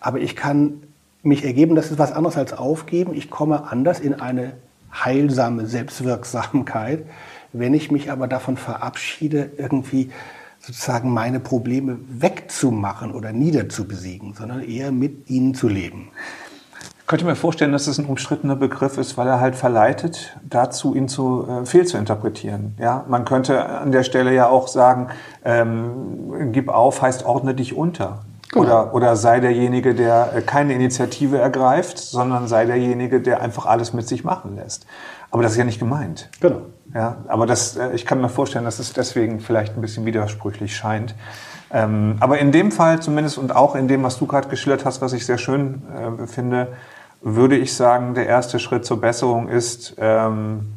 aber ich kann mich ergeben, das ist was anderes als aufgeben. Ich komme anders in eine heilsame Selbstwirksamkeit, wenn ich mich aber davon verabschiede, irgendwie sozusagen meine Probleme wegzumachen oder niederzubesiegen, sondern eher mit ihnen zu leben. Ich könnte mir vorstellen, dass es ein umstrittener Begriff ist, weil er halt verleitet, dazu ihn zu äh, fehl zu interpretieren. Ja, man könnte an der Stelle ja auch sagen, ähm, gib auf heißt ordne dich unter. Genau. Oder, oder sei derjenige, der äh, keine Initiative ergreift, sondern sei derjenige, der einfach alles mit sich machen lässt. Aber das ist ja nicht gemeint. Genau. Ja, aber das, äh, ich kann mir vorstellen, dass es deswegen vielleicht ein bisschen widersprüchlich scheint. Ähm, aber in dem Fall zumindest und auch in dem, was du gerade geschildert hast, was ich sehr schön äh, finde, würde ich sagen, der erste Schritt zur Besserung ist, ähm,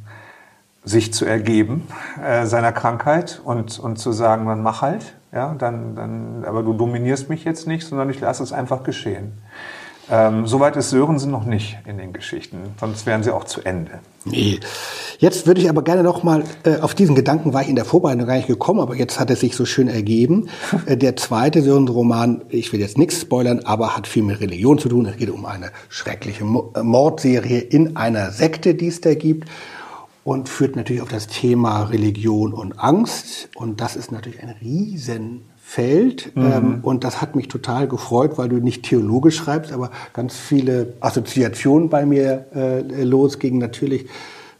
sich zu ergeben äh, seiner Krankheit und, und zu sagen, dann mach halt, ja, dann, dann, aber du dominierst mich jetzt nicht, sondern ich lasse es einfach geschehen. Ähm, Soweit ist Sörensen noch nicht in den Geschichten, sonst wären sie auch zu Ende. Nee. Jetzt würde ich aber gerne noch mal äh, auf diesen Gedanken war ich in der Vorbereitung gar nicht gekommen, aber jetzt hat es sich so schön ergeben. äh, der zweite Sörensen-Roman, ich will jetzt nichts spoilern, aber hat viel mit Religion zu tun. Es geht um eine schreckliche äh, Mordserie in einer Sekte, die es da gibt und führt natürlich auf das Thema Religion und Angst. Und das ist natürlich ein riesen Feld. Mhm. Ähm, und das hat mich total gefreut, weil du nicht theologisch schreibst, aber ganz viele Assoziationen bei mir äh, losgingen. Natürlich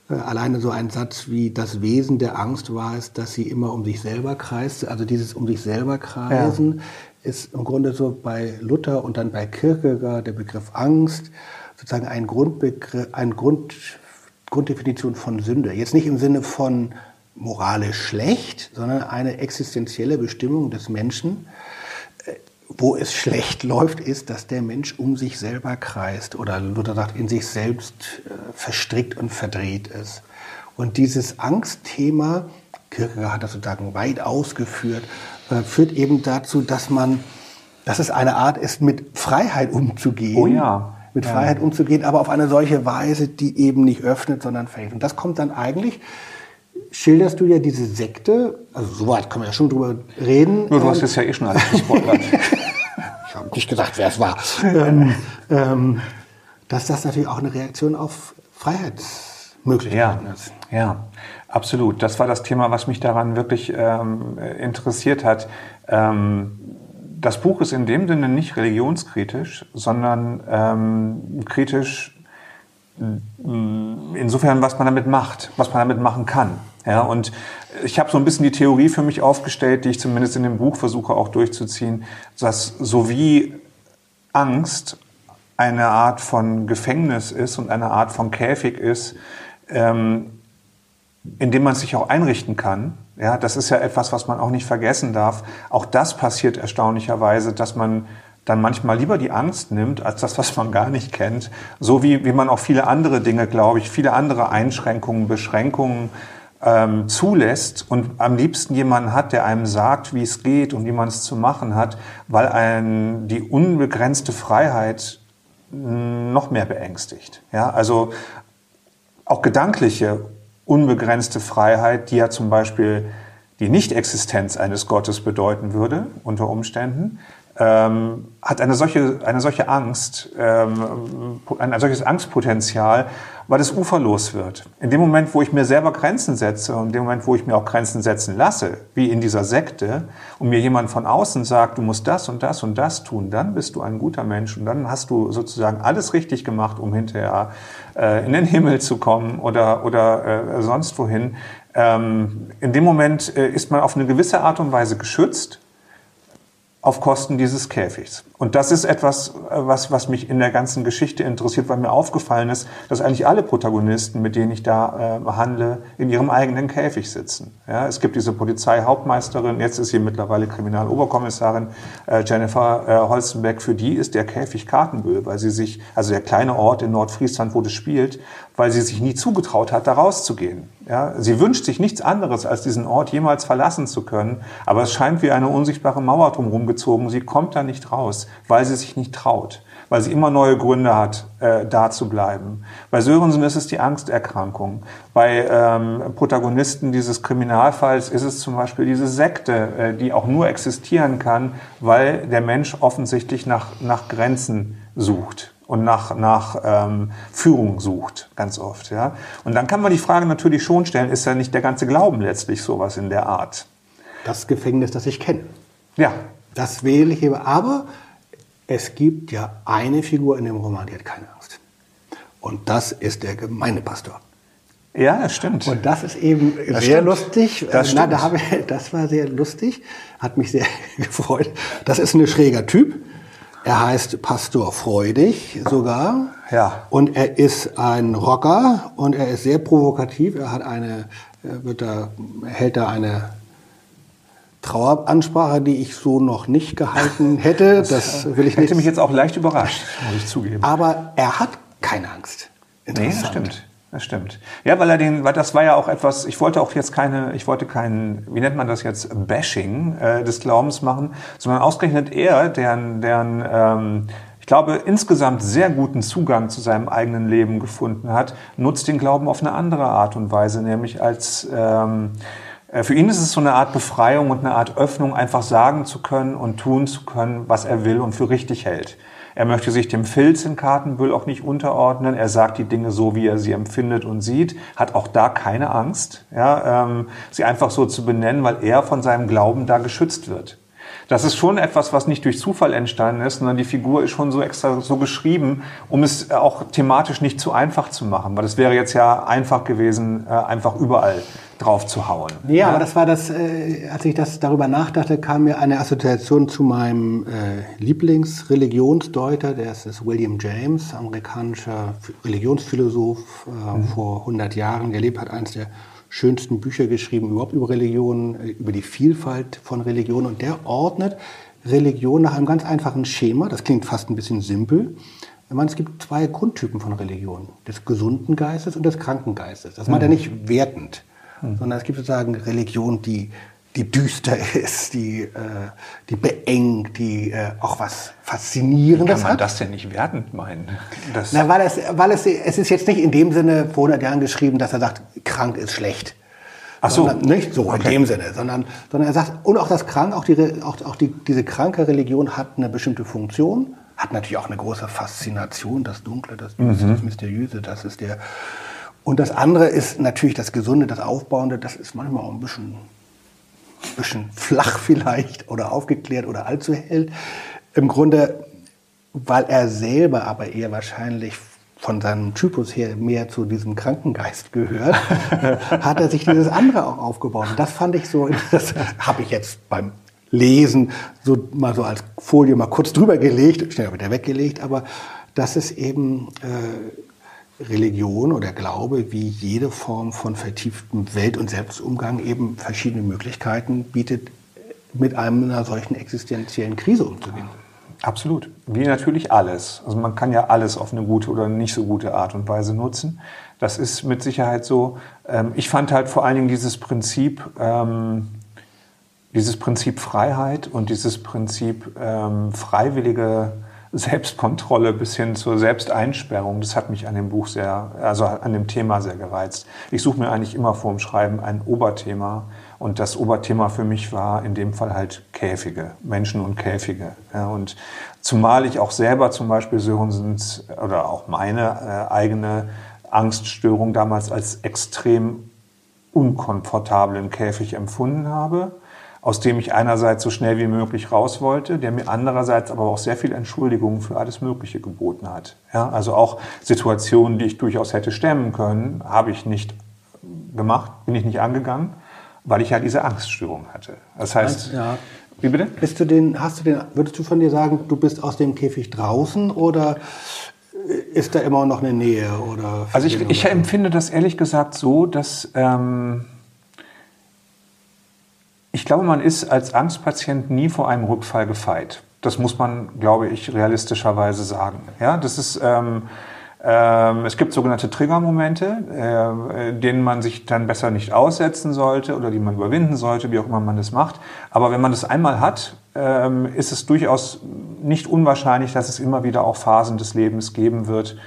äh, alleine so ein Satz wie das Wesen der Angst war es, dass sie immer um sich selber kreist. Also dieses um sich selber kreisen ja. ist im Grunde so bei Luther und dann bei Kierkegaard der Begriff Angst sozusagen ein Grundbegriff, ein Grund, Grunddefinition von Sünde. Jetzt nicht im Sinne von moralisch schlecht, sondern eine existenzielle Bestimmung des Menschen. Äh, wo es schlecht läuft, ist, dass der Mensch um sich selber kreist oder Luther sagt, in sich selbst äh, verstrickt und verdreht ist. Und dieses Angstthema, Kierkegaard hat das sozusagen weit ausgeführt, äh, führt eben dazu, dass man, dass es eine Art ist, mit Freiheit umzugehen. Oh ja. Mit Freiheit umzugehen, aber auf eine solche Weise, die eben nicht öffnet, sondern verhängt. Und das kommt dann eigentlich schilderst du ja diese Sekte, also soweit können wir ja schon drüber reden. Nur du hast es ja eh schon alles gespoilert. ich habe nicht gesagt, wer es war. ähm, ähm, dass das natürlich auch eine Reaktion auf Freiheitsmöglichkeiten ja, ist. Ja, absolut. Das war das Thema, was mich daran wirklich ähm, interessiert hat. Ähm, das Buch ist in dem Sinne nicht religionskritisch, sondern ähm, kritisch insofern, was man damit macht, was man damit machen kann. Ja, und ich habe so ein bisschen die Theorie für mich aufgestellt, die ich zumindest in dem Buch versuche auch durchzuziehen, dass so wie Angst eine Art von Gefängnis ist und eine Art von Käfig ist, ähm, in dem man sich auch einrichten kann. Ja, das ist ja etwas, was man auch nicht vergessen darf. Auch das passiert erstaunlicherweise, dass man dann manchmal lieber die Angst nimmt, als das, was man gar nicht kennt. So wie, wie man auch viele andere Dinge, glaube ich, viele andere Einschränkungen, Beschränkungen ähm, zulässt und am liebsten jemanden hat, der einem sagt, wie es geht und wie man es zu machen hat, weil einen die unbegrenzte Freiheit noch mehr beängstigt. Ja, also auch gedankliche unbegrenzte Freiheit, die ja zum Beispiel die Nichtexistenz eines Gottes bedeuten würde, unter Umständen, ähm, hat eine solche, eine solche Angst, ähm, ein, solches Angstpotenzial, weil es uferlos wird. In dem Moment, wo ich mir selber Grenzen setze und in dem Moment, wo ich mir auch Grenzen setzen lasse, wie in dieser Sekte, und mir jemand von außen sagt, du musst das und das und das tun, dann bist du ein guter Mensch und dann hast du sozusagen alles richtig gemacht, um hinterher äh, in den Himmel zu kommen oder, oder äh, sonst wohin. Ähm, in dem Moment äh, ist man auf eine gewisse Art und Weise geschützt auf Kosten dieses Käfigs. Und das ist etwas, was, was mich in der ganzen Geschichte interessiert, weil mir aufgefallen ist, dass eigentlich alle Protagonisten, mit denen ich da äh, handle, in ihrem eigenen Käfig sitzen. Ja, es gibt diese Polizeihauptmeisterin, jetzt ist sie mittlerweile Kriminaloberkommissarin äh, Jennifer äh, Holzenbeck, für die ist der Käfig Kartenbüll, weil sie sich, also der kleine Ort in Nordfriesland, wo das spielt, weil sie sich nie zugetraut hat, da rauszugehen. Ja, sie wünscht sich nichts anderes, als diesen Ort jemals verlassen zu können, aber es scheint wie eine unsichtbare Mauer drumherum gezogen. Sie kommt da nicht raus, weil sie sich nicht traut, weil sie immer neue Gründe hat, äh, da zu bleiben. Bei Sörensen ist es die Angsterkrankung. Bei ähm, Protagonisten dieses Kriminalfalls ist es zum Beispiel diese Sekte, äh, die auch nur existieren kann, weil der Mensch offensichtlich nach, nach Grenzen sucht und nach, nach ähm, Führung sucht, ganz oft. Ja? Und dann kann man die Frage natürlich schon stellen, ist ja nicht der ganze Glauben letztlich sowas in der Art? Das Gefängnis, das ich kenne. Ja. Das wähle ich eben. Aber es gibt ja eine Figur in dem Roman, die hat keine Angst. Und das ist der Gemeindepastor. Ja, das stimmt. Und das ist eben das sehr stimmt. lustig. Das, Na, da habe, das war sehr lustig, hat mich sehr gefreut. Das ist ein schräger Typ. Er heißt Pastor Freudig sogar. Ja. Und er ist ein Rocker und er ist sehr provokativ. Er hat eine, wird da, hält da eine Traueransprache, die ich so noch nicht gehalten hätte. Das will ich nicht. Hätte mich jetzt auch leicht überrascht, muss ich zugeben. Aber er hat keine Angst. Nee, das stimmt. Das stimmt. Ja, weil er den, weil das war ja auch etwas, ich wollte auch jetzt keine, ich wollte keinen, wie nennt man das jetzt, Bashing äh, des Glaubens machen, sondern ausgerechnet er, deren, deren ähm, ich glaube, insgesamt sehr guten Zugang zu seinem eigenen Leben gefunden hat, nutzt den Glauben auf eine andere Art und Weise, nämlich als ähm, äh, für ihn ist es so eine Art Befreiung und eine Art Öffnung, einfach sagen zu können und tun zu können, was er will und für richtig hält. Er möchte sich dem Filz in Kartenbüll auch nicht unterordnen. Er sagt die Dinge so, wie er sie empfindet und sieht, hat auch da keine Angst, ja, ähm, sie einfach so zu benennen, weil er von seinem Glauben da geschützt wird. Das ist schon etwas, was nicht durch Zufall entstanden ist, sondern die Figur ist schon so extra so geschrieben, um es auch thematisch nicht zu einfach zu machen. Weil es wäre jetzt ja einfach gewesen, äh, einfach überall drauf zu hauen. Ja, ja, aber das war das, äh, als ich das darüber nachdachte, kam mir eine Assoziation zu meinem äh, Lieblingsreligionsdeuter, der ist, ist William James, amerikanischer Religionsphilosoph äh, mhm. vor 100 Jahren gelebt hat, eines der schönsten Bücher geschrieben, überhaupt über Religion, äh, über die Vielfalt von Religionen. Und der ordnet Religion nach einem ganz einfachen Schema. Das klingt fast ein bisschen simpel. Ich meine, es gibt zwei Grundtypen von Religion. Des gesunden Geistes und des kranken Geistes. Das meint er mhm. nicht wertend mhm. sondern es gibt sozusagen Religion, die, die düster ist, die, äh, die beengt, die äh, auch was Faszinierendes hat. Wie kann man hat. das denn nicht wertend meinen? Das Na, weil, es, weil es, es ist jetzt nicht in dem Sinne vor 100 Jahren geschrieben, dass er sagt, krank ist schlecht. Ach so. Sondern, nicht so okay. in dem Sinne, sondern, sondern er sagt, und auch das Krank, auch, die, auch, auch die, diese kranke Religion hat eine bestimmte Funktion, hat natürlich auch eine große Faszination, das Dunkle, das, mhm. das Mysteriöse, das ist der, und das andere ist natürlich das Gesunde, das Aufbauende. Das ist manchmal auch ein bisschen, bisschen flach vielleicht oder aufgeklärt oder allzu hell. Im Grunde, weil er selber aber eher wahrscheinlich von seinem Typus her mehr zu diesem Krankengeist gehört, hat er sich dieses andere auch aufgebaut. Und das fand ich so, das habe ich jetzt beim Lesen so mal so als Folie mal kurz drüber gelegt, schnell wieder weggelegt, aber das ist eben äh, Religion oder Glaube wie jede Form von vertieftem Welt- und Selbstumgang eben verschiedene Möglichkeiten bietet, mit einer solchen existenziellen Krise umzugehen. Absolut. Wie natürlich alles. Also man kann ja alles auf eine gute oder nicht so gute Art und Weise nutzen. Das ist mit Sicherheit so. Ähm, ich fand halt vor allen Dingen dieses Prinzip, ähm, dieses Prinzip Freiheit und dieses Prinzip ähm, freiwillige Selbstkontrolle bis hin zur Selbsteinsperrung, das hat mich an dem Buch sehr, also an dem Thema sehr gereizt. Ich suche mir eigentlich immer vor dem Schreiben ein Oberthema, und das Oberthema für mich war in dem Fall halt Käfige, Menschen und Käfige. Ja, und zumal ich auch selber zum Beispiel Sörensens oder auch meine äh, eigene Angststörung damals als extrem unkomfortablen Käfig empfunden habe, aus dem ich einerseits so schnell wie möglich raus wollte, der mir andererseits aber auch sehr viel Entschuldigung für alles Mögliche geboten hat. Ja, also auch Situationen, die ich durchaus hätte stemmen können, habe ich nicht gemacht, bin ich nicht angegangen weil ich ja diese Angststörung hatte. Das heißt, ja. wie bitte? Bist du den, hast du den, würdest du von dir sagen, du bist aus dem Käfig draußen oder ist da immer noch eine Nähe? Oder also ich, ich empfinde das ehrlich gesagt so, dass ähm, ich glaube, man ist als Angstpatient nie vor einem Rückfall gefeit. Das muss man, glaube ich, realistischerweise sagen. Ja, das ist ähm, ähm, es gibt sogenannte Triggermomente, äh, denen man sich dann besser nicht aussetzen sollte oder die man überwinden sollte, wie auch immer man das macht. Aber wenn man das einmal hat, ähm, ist es durchaus nicht unwahrscheinlich, dass es immer wieder auch Phasen des Lebens geben wird,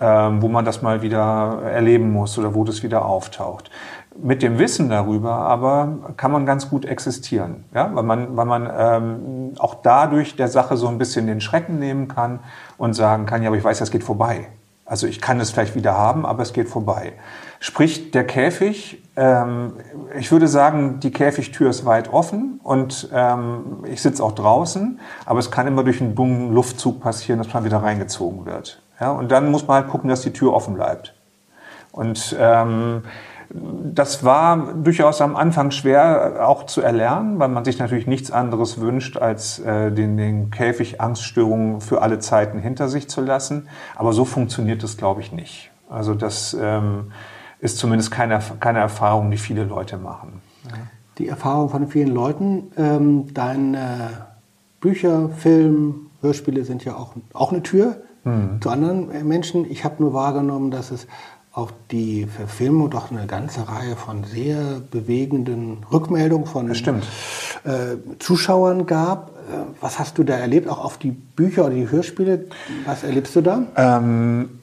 ähm, wo man das mal wieder erleben muss oder wo das wieder auftaucht. Mit dem Wissen darüber aber kann man ganz gut existieren, ja? weil man, weil man ähm, auch dadurch der Sache so ein bisschen den Schrecken nehmen kann und sagen kann, ja, aber ich weiß, das geht vorbei. Also ich kann es vielleicht wieder haben, aber es geht vorbei. Sprich, der Käfig, ähm, ich würde sagen, die Käfigtür ist weit offen und ähm, ich sitze auch draußen, aber es kann immer durch einen dummen Luftzug passieren, dass man wieder reingezogen wird. Ja, und dann muss man halt gucken, dass die Tür offen bleibt. Und ähm, das war durchaus am Anfang schwer auch zu erlernen, weil man sich natürlich nichts anderes wünscht, als äh, den, den Käfig Angststörungen für alle Zeiten hinter sich zu lassen. Aber so funktioniert es, glaube ich, nicht. Also das ähm, ist zumindest keine, keine Erfahrung, die viele Leute machen. Die Erfahrung von vielen Leuten. Ähm, deine Bücher, Film, Hörspiele sind ja auch, auch eine Tür mhm. zu anderen Menschen. Ich habe nur wahrgenommen, dass es auch die Verfilmung doch eine ganze Reihe von sehr bewegenden Rückmeldungen von äh, Zuschauern gab. Äh, was hast du da erlebt, auch auf die Bücher oder die Hörspiele? Was erlebst du da? Ähm,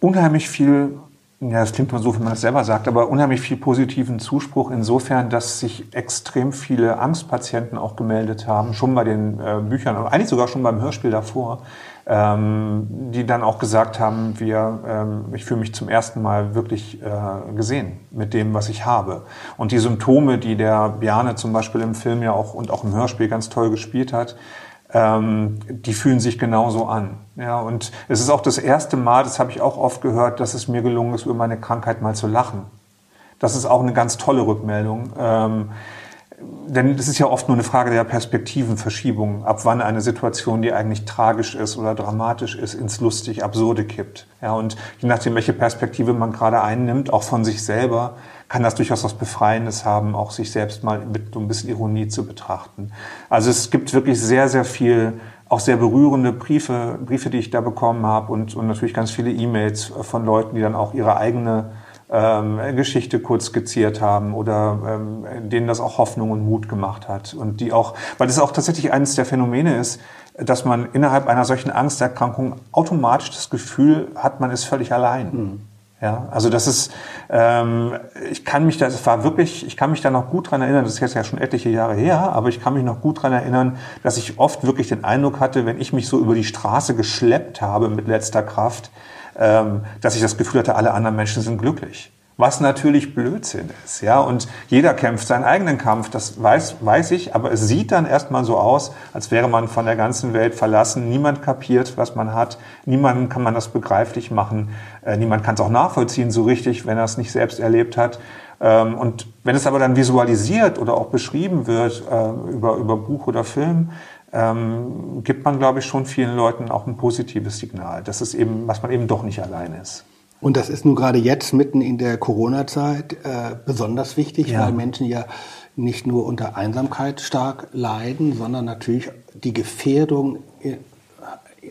unheimlich viel, ja, das klingt mal so, wenn man das selber sagt, aber unheimlich viel positiven Zuspruch insofern, dass sich extrem viele Angstpatienten auch gemeldet haben, schon bei den äh, Büchern, eigentlich sogar schon beim Hörspiel davor, ähm, die dann auch gesagt haben, wir, ähm, ich fühle mich zum ersten Mal wirklich äh, gesehen mit dem, was ich habe. Und die Symptome, die der Biane zum Beispiel im Film ja auch und auch im Hörspiel ganz toll gespielt hat, ähm, die fühlen sich genauso an. Ja, und es ist auch das erste Mal, das habe ich auch oft gehört, dass es mir gelungen ist, über meine Krankheit mal zu lachen. Das ist auch eine ganz tolle Rückmeldung. Ähm, denn es ist ja oft nur eine Frage der Perspektivenverschiebung, ab wann eine Situation, die eigentlich tragisch ist oder dramatisch ist, ins lustig Absurde kippt. Ja, und je nachdem, welche Perspektive man gerade einnimmt, auch von sich selber, kann das durchaus was Befreiendes haben, auch sich selbst mal mit so ein bisschen Ironie zu betrachten. Also es gibt wirklich sehr, sehr viel, auch sehr berührende Briefe, Briefe, die ich da bekommen habe und, und natürlich ganz viele E-Mails von Leuten, die dann auch ihre eigene ähm, Geschichte kurz skizziert haben oder ähm, denen das auch Hoffnung und Mut gemacht hat und die auch, weil das auch tatsächlich eines der Phänomene ist, dass man innerhalb einer solchen Angsterkrankung automatisch das Gefühl hat, man ist völlig allein. Mhm. Ja, also das ist, ähm, ich kann mich da, es war wirklich, ich kann mich da noch gut dran erinnern, das ist jetzt ja schon etliche Jahre her, aber ich kann mich noch gut dran erinnern, dass ich oft wirklich den Eindruck hatte, wenn ich mich so über die Straße geschleppt habe mit letzter Kraft, ähm, dass ich das Gefühl hatte, alle anderen Menschen sind glücklich. Was natürlich Blödsinn ist, ja. Und jeder kämpft seinen eigenen Kampf, das weiß, weiß ich, aber es sieht dann erstmal so aus, als wäre man von der ganzen Welt verlassen. Niemand kapiert, was man hat. Niemandem kann man das begreiflich machen. Äh, niemand kann es auch nachvollziehen so richtig, wenn er es nicht selbst erlebt hat. Ähm, und wenn es aber dann visualisiert oder auch beschrieben wird äh, über, über Buch oder Film, ähm, gibt man, glaube ich, schon vielen Leuten auch ein positives Signal, dass es eben, was man eben doch nicht allein ist. Und das ist nun gerade jetzt mitten in der Corona-Zeit äh, besonders wichtig, ja. weil Menschen ja nicht nur unter Einsamkeit stark leiden, sondern natürlich die Gefährdung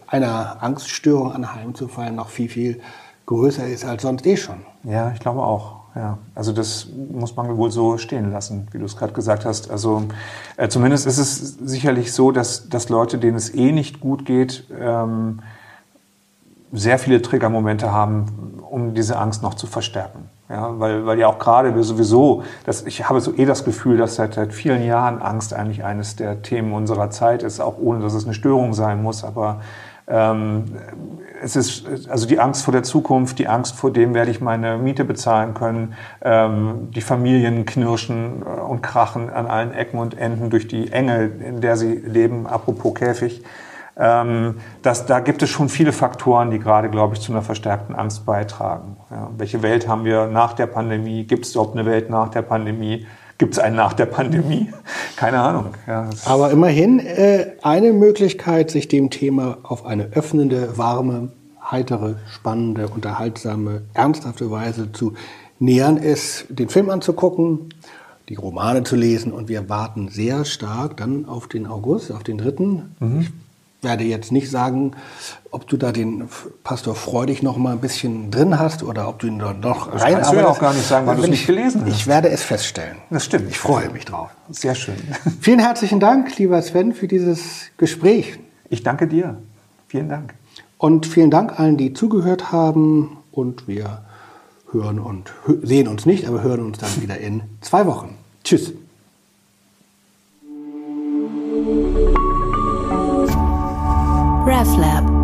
einer Angststörung anheimzufallen noch viel, viel größer ist als sonst eh schon. Ja, ich glaube auch. Ja, also das muss man wohl so stehen lassen, wie du es gerade gesagt hast. Also äh, zumindest ist es sicherlich so, dass, dass Leute, denen es eh nicht gut geht, ähm, sehr viele Triggermomente haben, um diese Angst noch zu verstärken. Ja, weil, weil ja auch gerade wir sowieso, das, ich habe so eh das Gefühl, dass seit, seit vielen Jahren Angst eigentlich eines der Themen unserer Zeit ist, auch ohne dass es eine Störung sein muss. Aber ähm, es ist also die Angst vor der Zukunft, die Angst vor dem, werde ich meine Miete bezahlen können. Ähm, die Familien knirschen äh, und krachen an allen Ecken und Enden durch die Enge, in der sie leben. Apropos Käfig. Ähm, das, da gibt es schon viele Faktoren, die gerade, glaube ich, zu einer verstärkten Angst beitragen. Ja, welche Welt haben wir nach der Pandemie? Gibt es überhaupt eine Welt nach der Pandemie? Gibt es einen nach der Pandemie? Keine Ahnung. Ja, Aber immerhin äh, eine Möglichkeit, sich dem Thema auf eine öffnende, warme, heitere, spannende, unterhaltsame, ernsthafte Weise zu nähern, ist, den Film anzugucken, die Romane zu lesen und wir warten sehr stark dann auf den August, auf den dritten. Mhm. Ich werde jetzt nicht sagen, ob du da den Pastor Freudig noch mal ein bisschen drin hast oder ob du ihn dort noch das rein. Kannst du ja auch gar nicht sagen, weil du es nicht gelesen hast. Ich werde es feststellen. Das stimmt. Ich freue mich drauf. Sehr schön. Vielen herzlichen Dank, lieber Sven, für dieses Gespräch. Ich danke dir. Vielen Dank. Und vielen Dank allen, die zugehört haben. Und wir hören und sehen uns nicht, aber hören uns dann wieder in zwei Wochen. Tschüss. RefLab